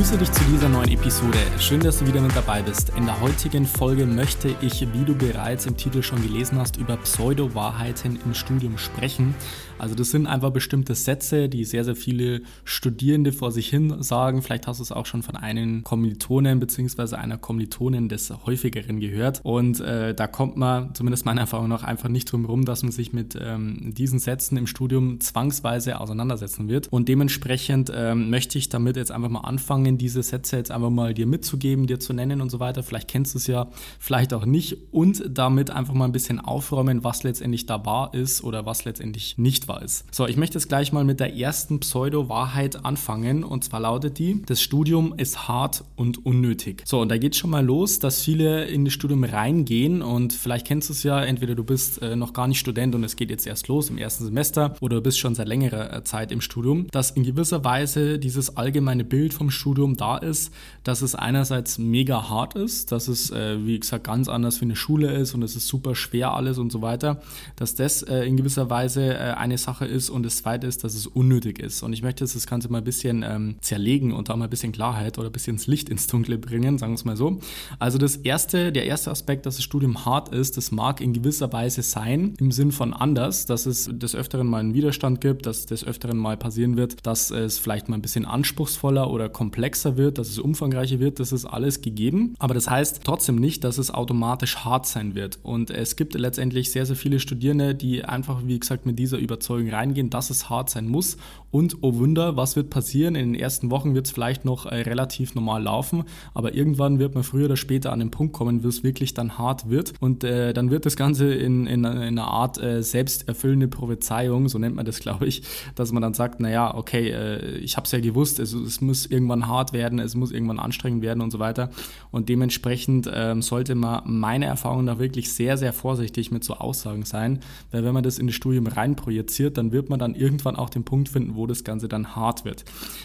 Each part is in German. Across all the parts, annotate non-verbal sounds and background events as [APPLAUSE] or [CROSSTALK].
Begrüße dich zu dieser neuen Episode. Schön, dass du wieder mit dabei bist. In der heutigen Folge möchte ich, wie du bereits im Titel schon gelesen hast, über Pseudo-Wahrheiten im Studium sprechen. Also das sind einfach bestimmte Sätze, die sehr, sehr viele Studierende vor sich hin sagen. Vielleicht hast du es auch schon von einem Kommilitonen bzw. einer Kommilitonin des häufigeren gehört. Und äh, da kommt man, zumindest meiner Erfahrung nach, einfach nicht drum herum, dass man sich mit ähm, diesen Sätzen im Studium zwangsweise auseinandersetzen wird. Und dementsprechend ähm, möchte ich damit jetzt einfach mal anfangen, anfangen, diese Sätze jetzt einfach mal dir mitzugeben, dir zu nennen und so weiter. Vielleicht kennst du es ja, vielleicht auch nicht. Und damit einfach mal ein bisschen aufräumen, was letztendlich da wahr ist oder was letztendlich nicht wahr ist. So, ich möchte jetzt gleich mal mit der ersten Pseudo-Wahrheit anfangen. Und zwar lautet die, das Studium ist hart und unnötig. So, und da geht schon mal los, dass viele in das Studium reingehen und vielleicht kennst du es ja, entweder du bist äh, noch gar nicht Student und es geht jetzt erst los im ersten Semester oder du bist schon seit längerer äh, Zeit im Studium, dass in gewisser Weise dieses allgemeine Bild vom Studium Studium da ist, dass es einerseits mega hart ist, dass es, äh, wie gesagt, ganz anders wie eine Schule ist und es ist super schwer alles und so weiter, dass das äh, in gewisser Weise äh, eine Sache ist und das zweite ist, dass es unnötig ist. Und ich möchte jetzt das Ganze mal ein bisschen ähm, zerlegen und da mal ein bisschen Klarheit oder ein bisschen ins Licht ins Dunkle bringen, sagen wir es mal so. Also das erste, der erste Aspekt, dass das Studium hart ist, das mag in gewisser Weise sein, im Sinn von anders, dass es des Öfteren mal einen Widerstand gibt, dass des Öfteren mal passieren wird, dass es vielleicht mal ein bisschen anspruchsvoller oder komplexer komplexer wird, dass es umfangreicher wird, das ist alles gegeben. Aber das heißt trotzdem nicht, dass es automatisch hart sein wird. Und es gibt letztendlich sehr, sehr viele Studierende, die einfach, wie gesagt, mit dieser Überzeugung reingehen, dass es hart sein muss. Und oh Wunder, was wird passieren? In den ersten Wochen wird es vielleicht noch äh, relativ normal laufen, aber irgendwann wird man früher oder später an den Punkt kommen, wo es wirklich dann hart wird. Und äh, dann wird das Ganze in, in, in einer Art äh, selbsterfüllende Prophezeiung, so nennt man das, [LAUGHS] glaube ich, dass man dann sagt, naja, okay, äh, ich habe es ja gewusst, es, es muss irgendwann hart hart werden, es muss irgendwann anstrengend werden und so weiter. Und dementsprechend ähm, sollte man meiner Erfahrung nach wirklich sehr, sehr vorsichtig mit so Aussagen sein, weil wenn man das in das Studium reinprojiziert, dann wird man dann irgendwann auch den Punkt finden, wo das Ganze dann hart wird.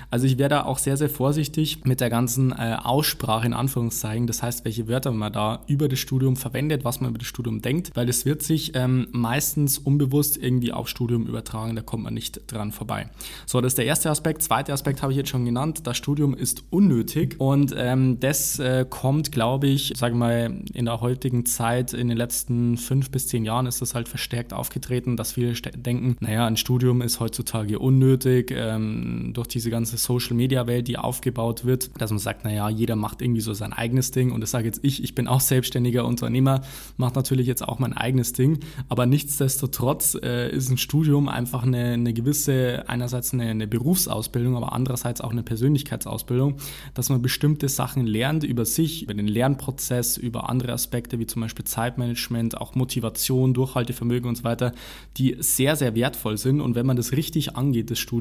Also ich wäre da auch sehr, sehr vorsichtig mit der ganzen äh, Aussprache in Anführungszeichen, das heißt, welche Wörter man da über das Studium verwendet, was man über das Studium denkt, weil es wird sich ähm, meistens unbewusst irgendwie aufs Studium übertragen, da kommt man nicht dran vorbei. So, das ist der erste Aspekt. Zweiter Aspekt habe ich jetzt schon genannt, das Studium ist unnötig. Und ähm, das äh, kommt, glaube ich, sage mal, in der heutigen Zeit, in den letzten fünf bis zehn Jahren ist das halt verstärkt aufgetreten, dass viele denken, naja, ein Studium ist heutzutage unnötig, ähm, durch diese ganze Social-Media-Welt, die aufgebaut wird, dass man sagt, naja, jeder macht irgendwie so sein eigenes Ding. Und das sage jetzt ich, ich bin auch selbstständiger Unternehmer, mache natürlich jetzt auch mein eigenes Ding. Aber nichtsdestotrotz äh, ist ein Studium einfach eine, eine gewisse, einerseits eine, eine Berufsausbildung, aber andererseits auch eine Persönlichkeitsausbildung Ausbildung, dass man bestimmte Sachen lernt über sich, über den Lernprozess, über andere Aspekte wie zum Beispiel Zeitmanagement, auch Motivation, Durchhaltevermögen und so weiter, die sehr, sehr wertvoll sind. Und wenn man das richtig angeht, das Studium,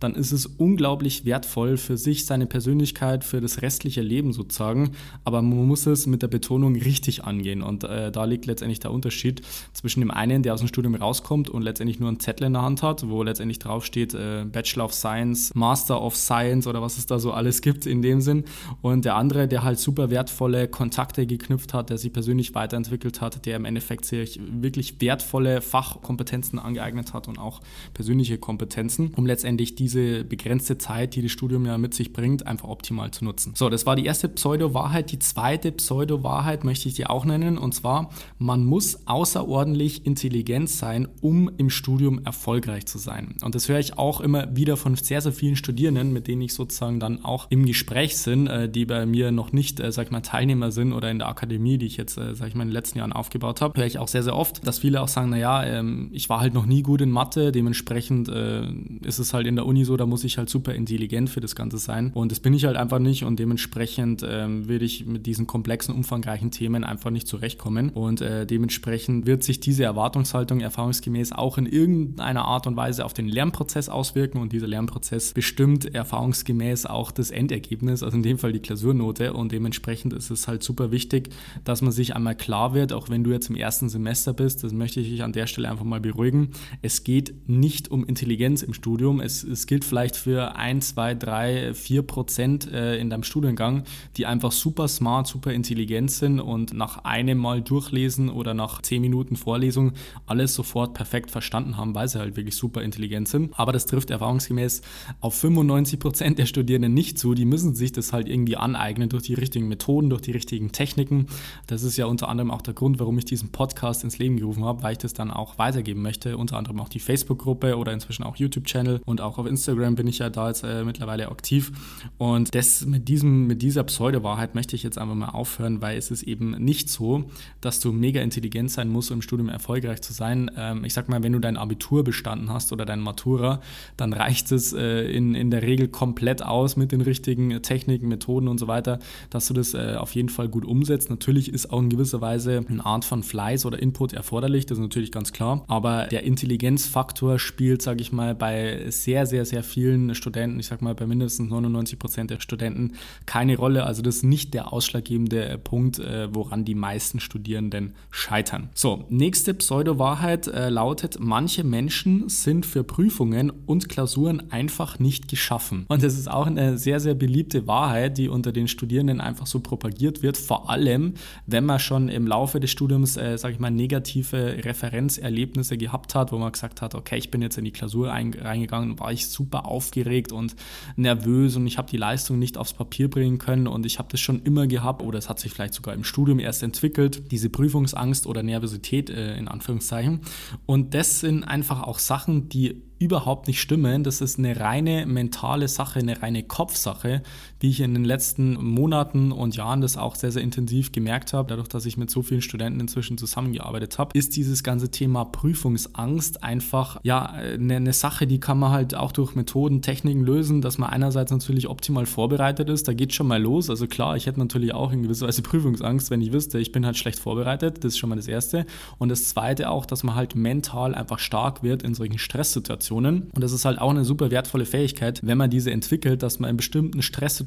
dann ist es unglaublich wertvoll für sich, seine Persönlichkeit, für das restliche Leben sozusagen. Aber man muss es mit der Betonung richtig angehen. Und äh, da liegt letztendlich der Unterschied zwischen dem einen, der aus dem Studium rauskommt und letztendlich nur einen Zettel in der Hand hat, wo letztendlich draufsteht äh, Bachelor of Science, Master of Science oder was es da so alles alles gibt in dem Sinn. Und der andere, der halt super wertvolle Kontakte geknüpft hat, der sich persönlich weiterentwickelt hat, der im Endeffekt sich wirklich wertvolle Fachkompetenzen angeeignet hat und auch persönliche Kompetenzen, um letztendlich diese begrenzte Zeit, die das Studium ja mit sich bringt, einfach optimal zu nutzen. So, das war die erste Pseudo-Wahrheit. Die zweite Pseudo-Wahrheit möchte ich dir auch nennen und zwar, man muss außerordentlich intelligent sein, um im Studium erfolgreich zu sein. Und das höre ich auch immer wieder von sehr, sehr vielen Studierenden, mit denen ich sozusagen dann auch im Gespräch sind, äh, die bei mir noch nicht, äh, sag ich mal, Teilnehmer sind oder in der Akademie, die ich jetzt, äh, sag ich mal, in den letzten Jahren aufgebaut habe, höre ich auch sehr, sehr oft, dass viele auch sagen, naja, ähm, ich war halt noch nie gut in Mathe, dementsprechend ist es halt in der Uni so, da muss ich halt super intelligent für das Ganze sein und das bin ich halt einfach nicht und dementsprechend ähm, würde ich mit diesen komplexen, umfangreichen Themen einfach nicht zurechtkommen und äh, dementsprechend wird sich diese Erwartungshaltung erfahrungsgemäß auch in irgendeiner Art und Weise auf den Lernprozess auswirken und dieser Lernprozess bestimmt erfahrungsgemäß auch das Endergebnis, also in dem Fall die Klausurnote. Und dementsprechend ist es halt super wichtig, dass man sich einmal klar wird, auch wenn du jetzt im ersten Semester bist, das möchte ich dich an der Stelle einfach mal beruhigen. Es geht nicht um Intelligenz im Studium. Es, es gilt vielleicht für 1, 2, 3, 4 Prozent äh, in deinem Studiengang, die einfach super smart, super intelligent sind und nach einem Mal durchlesen oder nach 10 Minuten Vorlesung alles sofort perfekt verstanden haben, weil sie halt wirklich super intelligent sind. Aber das trifft erfahrungsgemäß auf 95 Prozent der Studierenden nicht zu. Die müssen sich das halt irgendwie aneignen durch die richtigen Methoden, durch die richtigen Techniken. Das ist ja unter anderem auch der Grund, warum ich diesen Podcast ins Leben gerufen habe, weil ich das dann auch weitergeben möchte. Unter anderem auch die Facebook-Gruppe oder inzwischen auch YouTube-Channel und auch auf Instagram bin ich ja da jetzt äh, mittlerweile aktiv. Und das mit, diesem, mit dieser Pseudo-Wahrheit möchte ich jetzt einfach mal aufhören, weil es ist eben nicht so, dass du mega intelligent sein musst, um im Studium erfolgreich zu sein. Ähm, ich sag mal, wenn du dein Abitur bestanden hast oder dein Matura, dann reicht es äh, in, in der Regel komplett aus mit den richtigen Techniken, Methoden und so weiter, dass du das äh, auf jeden Fall gut umsetzt. Natürlich ist auch in gewisser Weise eine Art von Fleiß oder Input erforderlich, das ist natürlich ganz klar. Aber der Intelligenzfaktor spielt, sage ich mal, bei sehr, sehr, sehr vielen Studenten, ich sag mal bei mindestens 99 Prozent der Studenten, keine Rolle. Also das ist nicht der ausschlaggebende Punkt, äh, woran die meisten Studierenden scheitern. So, nächste Pseudo-Wahrheit äh, lautet, manche Menschen sind für Prüfungen und Klausuren einfach nicht geschaffen. Und das ist auch eine sehr, sehr beliebte Wahrheit, die unter den Studierenden einfach so propagiert wird, vor allem, wenn man schon im Laufe des Studiums, äh, sage ich mal, negative Referenzerlebnisse gehabt hat, wo man gesagt hat, okay, ich bin jetzt in die Klausur reingegangen, war ich super aufgeregt und nervös und ich habe die Leistung nicht aufs Papier bringen können und ich habe das schon immer gehabt oder es hat sich vielleicht sogar im Studium erst entwickelt, diese Prüfungsangst oder Nervosität äh, in Anführungszeichen. Und das sind einfach auch Sachen, die überhaupt nicht stimmen. Das ist eine reine mentale Sache, eine reine Kopfsache, wie ich in den letzten Monaten und Jahren das auch sehr, sehr intensiv gemerkt habe, dadurch, dass ich mit so vielen Studenten inzwischen zusammengearbeitet habe, ist dieses ganze Thema Prüfungsangst einfach ja eine, eine Sache, die kann man halt auch durch Methoden, Techniken lösen, dass man einerseits natürlich optimal vorbereitet ist. Da geht schon mal los. Also klar, ich hätte natürlich auch in gewisser Weise Prüfungsangst, wenn ich wüsste, ich bin halt schlecht vorbereitet. Das ist schon mal das Erste. Und das Zweite auch, dass man halt mental einfach stark wird in solchen Stresssituationen. Situationen. Und das ist halt auch eine super wertvolle Fähigkeit, wenn man diese entwickelt, dass man in bestimmten Stresssituationen,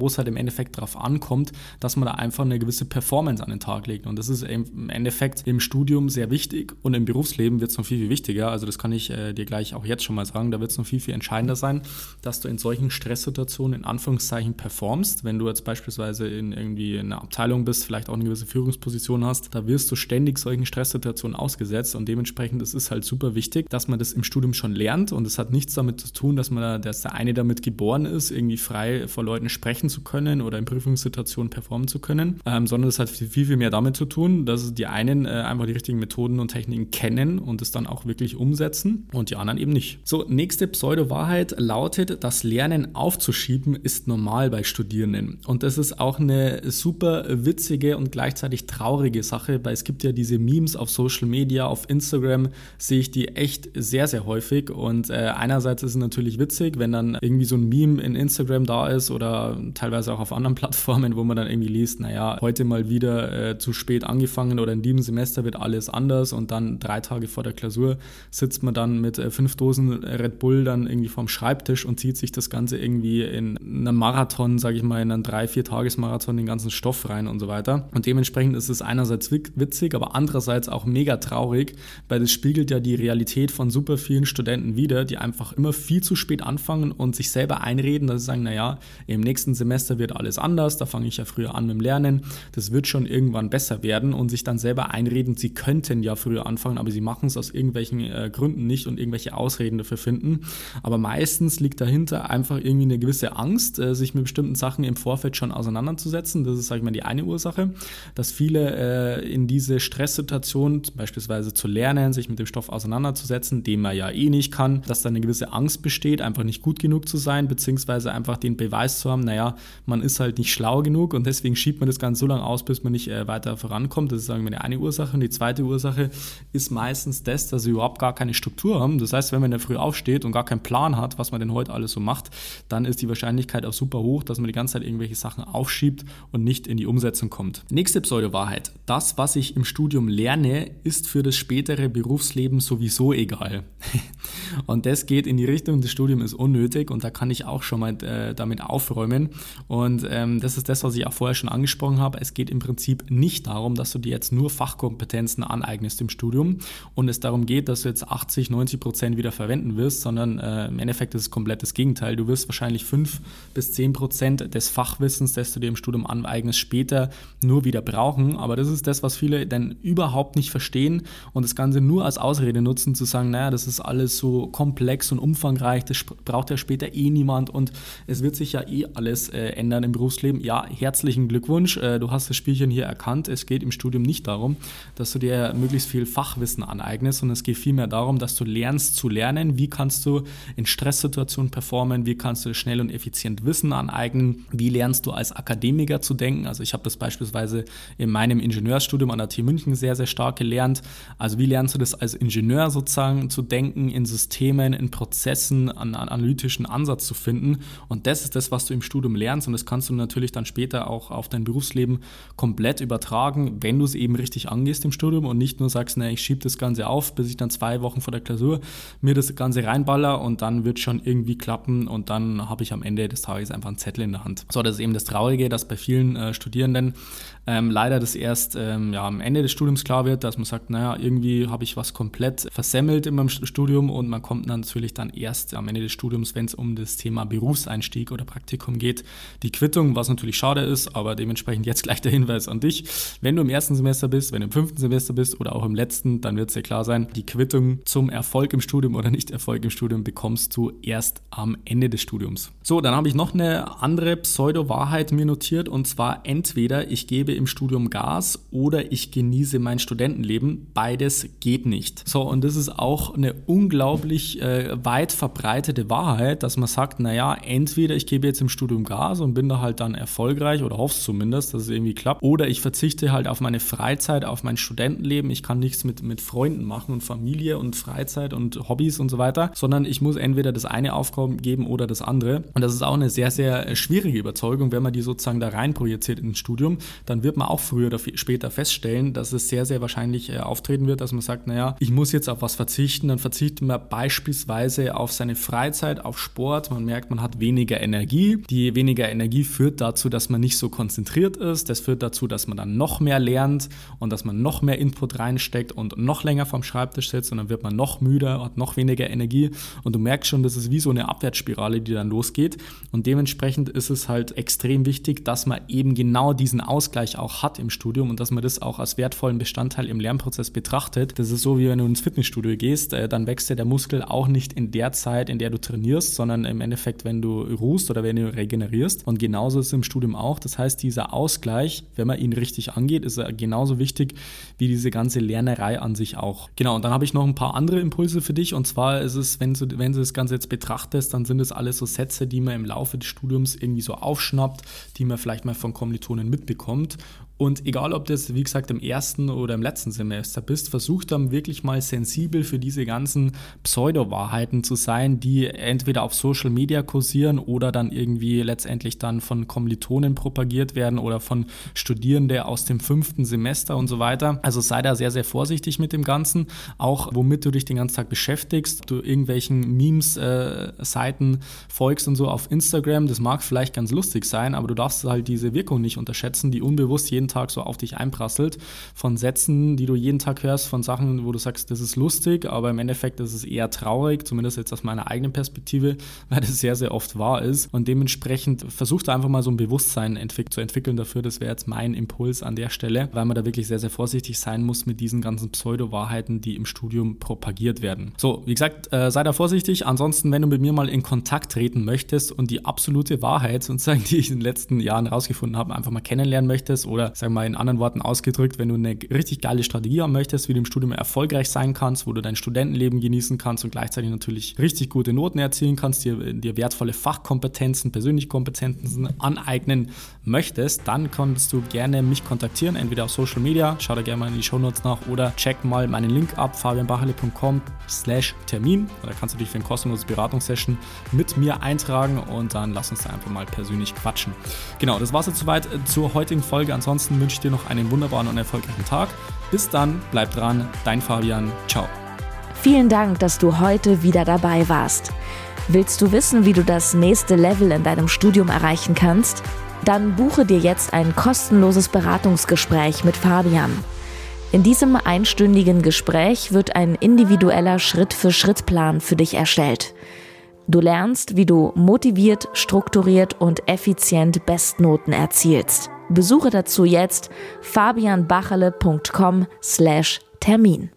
wo es halt im Endeffekt darauf ankommt, dass man da einfach eine gewisse Performance an den Tag legt. Und das ist im Endeffekt im Studium sehr wichtig und im Berufsleben wird es noch viel, viel wichtiger. Also das kann ich äh, dir gleich auch jetzt schon mal sagen. Da wird es noch viel, viel entscheidender sein, dass du in solchen Stresssituationen in Anführungszeichen performst. Wenn du jetzt beispielsweise in irgendwie in einer Abteilung bist, vielleicht auch eine gewisse Führungsposition hast, da wirst du ständig solchen Stresssituationen ausgesetzt und dementsprechend ist es halt super wichtig, dass man das im Studium schon lernt und es hat nichts damit zu tun, dass man dass der eine damit geboren ist, irgendwie frei vor Leuten sprechen zu können oder in Prüfungssituationen performen zu können, ähm, sondern es hat viel, viel mehr damit zu tun, dass die einen äh, einfach die richtigen Methoden und Techniken kennen und es dann auch wirklich umsetzen und die anderen eben nicht. So, nächste Pseudo-Wahrheit lautet, das Lernen aufzuschieben ist normal bei Studierenden. Und das ist auch eine super witzige und gleichzeitig traurige Sache, weil es gibt ja diese Memes auf Social Media, auf Instagram sehe ich die echt sehr, sehr häufig. Und äh, einerseits ist es natürlich witzig, wenn dann irgendwie so ein Meme in Instagram da ist oder teilweise auch auf anderen [LAUGHS] Plattformen, wo man dann irgendwie liest, naja, heute mal wieder äh, zu spät angefangen oder in diesem Semester wird alles anders und dann drei Tage vor der Klausur sitzt man dann mit äh, fünf Dosen Red Bull dann irgendwie vorm Schreibtisch und zieht sich das Ganze irgendwie in einem Marathon, sage ich mal, in einen drei, vier Tagesmarathon den ganzen Stoff rein und so weiter. Und dementsprechend ist es einerseits witzig, aber andererseits auch mega traurig, weil es spiegelt ja die Realität von super vielen Studenten wieder, die einfach immer viel zu spät anfangen und sich selber einreden, dass sie sagen, naja, im nächsten Semester wird alles anders, da fange ich ja früher an mit dem Lernen, das wird schon irgendwann besser werden und sich dann selber einreden, sie könnten ja früher anfangen, aber sie machen es aus irgendwelchen äh, Gründen nicht und irgendwelche Ausreden dafür finden. Aber meistens liegt dahinter einfach irgendwie eine gewisse Angst, äh, sich mit bestimmten Sachen im Vorfeld schon auseinanderzusetzen. Das ist, sage ich mal, die eine Ursache, dass viele äh, in diese Stresssituation, beispielsweise zu lernen, sich mit dem Stoff auseinanderzusetzen, den man ja eh nicht kann, dass da eine gewisse Angst besteht, einfach nicht gut genug zu sein, beziehungsweise einfach den Beweis zu haben, naja, man ist halt nicht schlau genug und deswegen schiebt man das Ganze so lange aus, bis man nicht äh, weiter vorankommt. Das ist, sagen wir, eine Ursache. Und die zweite Ursache ist meistens das, dass sie überhaupt gar keine Struktur haben. Das heißt, wenn man in der Früh aufsteht und gar keinen Plan hat, was man denn heute alles so macht, dann ist die Wahrscheinlichkeit auch super hoch, dass man die ganze Zeit irgendwelche Sachen aufschiebt und nicht in die Umsetzung kommt. Nächste Pseudo-Wahrheit. Das, was ich im Studium lerne, ist für das spätere Berufsleben sowieso egal. [LAUGHS] Und das geht in die Richtung, das Studium ist unnötig und da kann ich auch schon mal äh, damit aufräumen. Und ähm, das ist das, was ich auch vorher schon angesprochen habe. Es geht im Prinzip nicht darum, dass du dir jetzt nur Fachkompetenzen aneignest im Studium und es darum geht, dass du jetzt 80, 90 Prozent wieder verwenden wirst, sondern äh, im Endeffekt ist es komplett das Gegenteil. Du wirst wahrscheinlich 5 bis 10 Prozent des Fachwissens, das du dir im Studium aneignest, später nur wieder brauchen. Aber das ist das, was viele dann überhaupt nicht verstehen und das Ganze nur als Ausrede nutzen, zu sagen, naja, das ist alles so komplex und umfangreich, das braucht ja später eh niemand und es wird sich ja eh alles äh, ändern im Berufsleben. Ja, herzlichen Glückwunsch, äh, du hast das Spielchen hier erkannt. Es geht im Studium nicht darum, dass du dir möglichst viel Fachwissen aneignest, sondern es geht vielmehr darum, dass du lernst zu lernen, wie kannst du in Stresssituationen performen, wie kannst du schnell und effizient Wissen aneignen, wie lernst du als Akademiker zu denken. Also ich habe das beispielsweise in meinem Ingenieursstudium an der TU München sehr, sehr stark gelernt. Also wie lernst du das als Ingenieur sozusagen zu denken, in Systemen, in Prozessen, einen analytischen Ansatz zu finden. Und das ist das, was du im Studium lernst und das kannst du natürlich dann später auch auf dein Berufsleben komplett übertragen, wenn du es eben richtig angehst im Studium und nicht nur sagst, na, ich schiebe das Ganze auf, bis ich dann zwei Wochen vor der Klausur mir das Ganze reinballer und dann wird schon irgendwie klappen und dann habe ich am Ende des Tages einfach einen Zettel in der Hand. So, das ist eben das Traurige, dass bei vielen äh, Studierenden ähm, leider das erst ähm, ja, am Ende des Studiums klar wird, dass man sagt, naja, irgendwie habe ich was komplett versemmelt in meinem Studium und man kommt natürlich dann erst am Ende des Studiums, wenn es um das Thema Berufseinstieg oder Praktikum geht, die Quittung, was natürlich schade ist, aber dementsprechend jetzt gleich der Hinweis an dich. Wenn du im ersten Semester bist, wenn du im fünften Semester bist oder auch im letzten, dann wird es dir klar sein, die Quittung zum Erfolg im Studium oder nicht Erfolg im Studium bekommst du erst am Ende des Studiums. So, dann habe ich noch eine andere Pseudo-Wahrheit mir notiert und zwar entweder ich gebe im Studium Gas oder ich genieße mein Studentenleben. Beides geht nicht. So, und das ist auch eine unglaublich äh, weit verbreitete Wahrheit, dass man sagt, naja, entweder ich gebe jetzt im Studium Gas und bin da halt dann erfolgreich oder hoffe zumindest, dass es irgendwie klappt, oder ich verzichte halt auf meine Freizeit, auf mein Studentenleben. Ich kann nichts mit, mit Freunden machen und Familie und Freizeit und Hobbys und so weiter, sondern ich muss entweder das eine Aufgaben geben oder das andere. Und das ist auch eine sehr, sehr schwierige Überzeugung, wenn man die sozusagen da rein projiziert ins Studium, dann wird man auch früher oder später feststellen, dass es sehr, sehr wahrscheinlich äh, auftreten wird, dass man sagt, naja, ich muss jetzt auf was verzichten, dann verzichtet man beispielsweise auf seine Freizeit, auf Sport, man merkt, man hat weniger Energie. Die weniger Energie führt dazu, dass man nicht so konzentriert ist, das führt dazu, dass man dann noch mehr lernt und dass man noch mehr Input reinsteckt und noch länger vom Schreibtisch sitzt und dann wird man noch müder, hat noch weniger Energie. Und du merkst schon, das ist wie so eine Abwärtsspirale, die dann losgeht. Und dementsprechend ist es halt extrem wichtig, dass man eben genau diesen Ausgleich auch hat im Studium und dass man das auch als wertvollen Bestandteil im Lernprozess betrachtet. Das ist so, wie wenn du ins Fitnessstudio gehst, äh, dann wächst ja der Muskel auch nicht in der Zeit, in der du trainierst, sondern im Endeffekt, wenn du ruhst oder wenn du regenerierst. Und genauso ist es im Studium auch. Das heißt, dieser Ausgleich, wenn man ihn richtig angeht, ist genauso wichtig wie diese ganze Lernerei an sich auch. Genau, und dann habe ich noch ein paar andere Impulse für dich. Und zwar ist es, wenn du, wenn du das Ganze jetzt betrachtest, dann sind es alles so Sätze, die man im Laufe des Studiums irgendwie so aufschnappt, die man vielleicht mal von Kommilitonen mitbekommt. Und egal, ob du jetzt, wie gesagt, im ersten oder im letzten Semester bist, versuch dann wirklich mal sensibel für diese ganzen Pseudo-Wahrheiten zu sein, die entweder auf Social Media kursieren oder dann irgendwie letztendlich dann von Kommilitonen propagiert werden oder von Studierenden aus dem fünften Semester und so weiter. Also sei da sehr, sehr vorsichtig mit dem Ganzen. Auch womit du dich den ganzen Tag beschäftigst, du irgendwelchen Memes-Seiten äh, folgst und so auf Instagram. Das mag vielleicht ganz lustig sein, aber du darfst halt diese Wirkung nicht unterschätzen, die unbewusst jeden jeden Tag so auf dich einprasselt, von Sätzen, die du jeden Tag hörst, von Sachen, wo du sagst, das ist lustig, aber im Endeffekt ist es eher traurig, zumindest jetzt aus meiner eigenen Perspektive, [LAUGHS] weil das sehr, sehr oft wahr ist. Und dementsprechend versucht einfach mal so ein Bewusstsein entwick zu entwickeln dafür. Das wäre jetzt mein Impuls an der Stelle, weil man da wirklich sehr, sehr vorsichtig sein muss mit diesen ganzen Pseudo-Wahrheiten, die im Studium propagiert werden. So, wie gesagt, äh, sei da vorsichtig. Ansonsten, wenn du mit mir mal in Kontakt treten möchtest und die absolute Wahrheit [LAUGHS] sozusagen, die ich in den letzten Jahren rausgefunden habe, einfach mal kennenlernen möchtest oder wir mal in anderen Worten ausgedrückt, wenn du eine richtig geile Strategie haben möchtest, wie du im Studium erfolgreich sein kannst, wo du dein Studentenleben genießen kannst und gleichzeitig natürlich richtig gute Noten erzielen kannst, dir, dir wertvolle Fachkompetenzen, persönliche Kompetenzen aneignen möchtest, dann kannst du gerne mich kontaktieren, entweder auf Social Media, schau da gerne mal in die Show Notes nach oder check mal meinen Link ab, fabianbachele.com slash Termin. Da kannst du dich für eine kostenlose Beratungssession mit mir eintragen und dann lass uns da einfach mal persönlich quatschen. Genau, das war es jetzt soweit zur heutigen Folge. Ansonsten Ansonsten wünsche ich dir noch einen wunderbaren und erfolgreichen Tag. Bis dann, bleib dran, dein Fabian. Ciao. Vielen Dank, dass du heute wieder dabei warst. Willst du wissen, wie du das nächste Level in deinem Studium erreichen kannst? Dann buche dir jetzt ein kostenloses Beratungsgespräch mit Fabian. In diesem einstündigen Gespräch wird ein individueller Schritt-für-Schritt-Plan für dich erstellt. Du lernst, wie du motiviert, strukturiert und effizient Bestnoten erzielst. Besuche dazu jetzt fabianbachele.com/termin.